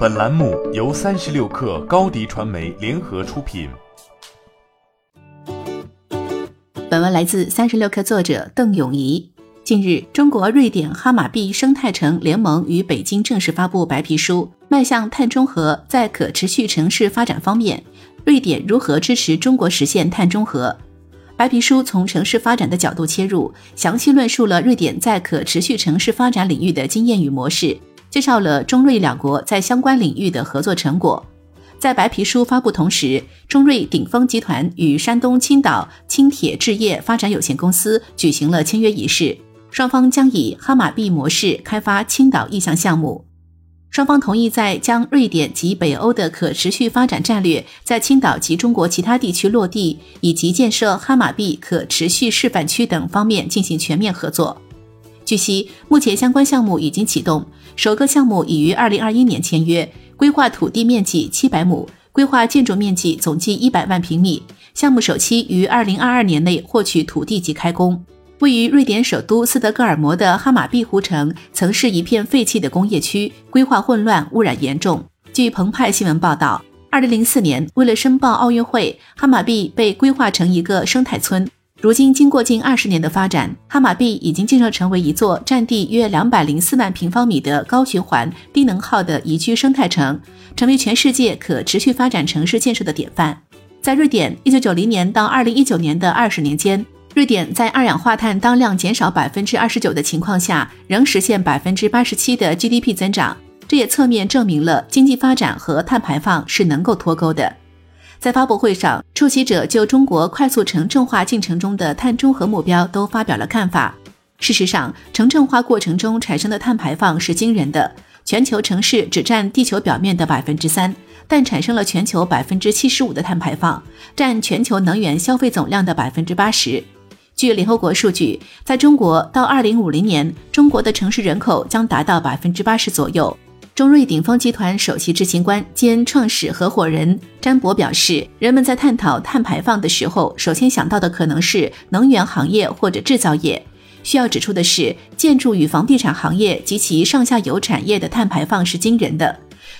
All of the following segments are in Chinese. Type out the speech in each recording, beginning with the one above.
本栏目由三十六氪高低传媒联合出品。本文来自三十六氪作者邓永怡。近日，中国瑞典哈马碧生态城联盟与北京正式发布白皮书，迈向碳中和。在可持续城市发展方面，瑞典如何支持中国实现碳中和？白皮书从城市发展的角度切入，详细论述了瑞典在可持续城市发展领域的经验与模式。介绍了中瑞两国在相关领域的合作成果。在白皮书发布同时，中瑞鼎峰集团与山东青岛轻铁置业发展有限公司举行了签约仪式，双方将以哈马币模式开发青岛意向项目。双方同意在将瑞典及北欧的可持续发展战略在青岛及中国其他地区落地，以及建设哈马币可持续示范区等方面进行全面合作。据悉，目前相关项目已经启动，首个项目已于二零二一年签约，规划土地面积七百亩，规划建筑面积总计一百万平米。项目首期于二零二二年内获取土地及开工。位于瑞典首都斯德哥尔摩的哈马碧湖城曾是一片废弃的工业区，规划混乱，污染严重。据澎湃新闻报道，二零零四年，为了申报奥运会，哈马碧被规划成一个生态村。如今，经过近二十年的发展，哈马碧已经建设成为一座占地约两百零四万平方米的高循环、低能耗的宜居生态城，成为全世界可持续发展城市建设的典范。在瑞典，一九九零年到二零一九年的二十年间，瑞典在二氧化碳当量减少百分之二十九的情况下，仍实现百分之八十七的 GDP 增长。这也侧面证明了经济发展和碳排放是能够脱钩的。在发布会上，出席者就中国快速城镇化进程中的碳中和目标都发表了看法。事实上，城镇化过程中产生的碳排放是惊人的，全球城市只占地球表面的百分之三，但产生了全球百分之七十五的碳排放，占全球能源消费总量的百分之八十。据联合国数据，在中国到二零五零年，中国的城市人口将达到百分之八十左右。中瑞鼎峰集团首席执行官兼创始合伙人詹博表示，人们在探讨碳排放的时候，首先想到的可能是能源行业或者制造业。需要指出的是，建筑与房地产行业及其上下游产业的碳排放是惊人的。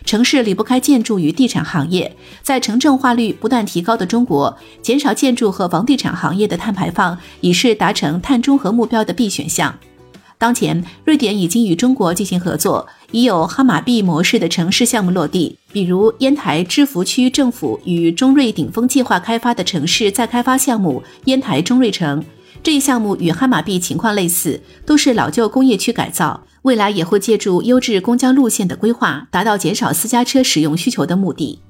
城市离不开建筑与地产行业，在城镇化率不断提高的中国，减少建筑和房地产行业的碳排放已是达成碳中和目标的必选项。当前，瑞典已经与中国进行合作，已有哈马币模式的城市项目落地，比如烟台芝罘区政府与中瑞顶峰计划开发的城市再开发项目烟台中瑞城。这一项目与哈马币情况类似，都是老旧工业区改造，未来也会借助优质公交路线的规划，达到减少私家车使用需求的目的。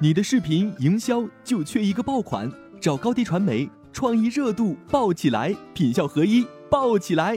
你的视频营销就缺一个爆款，找高低传媒。创意热度爆起来，品效合一爆起来。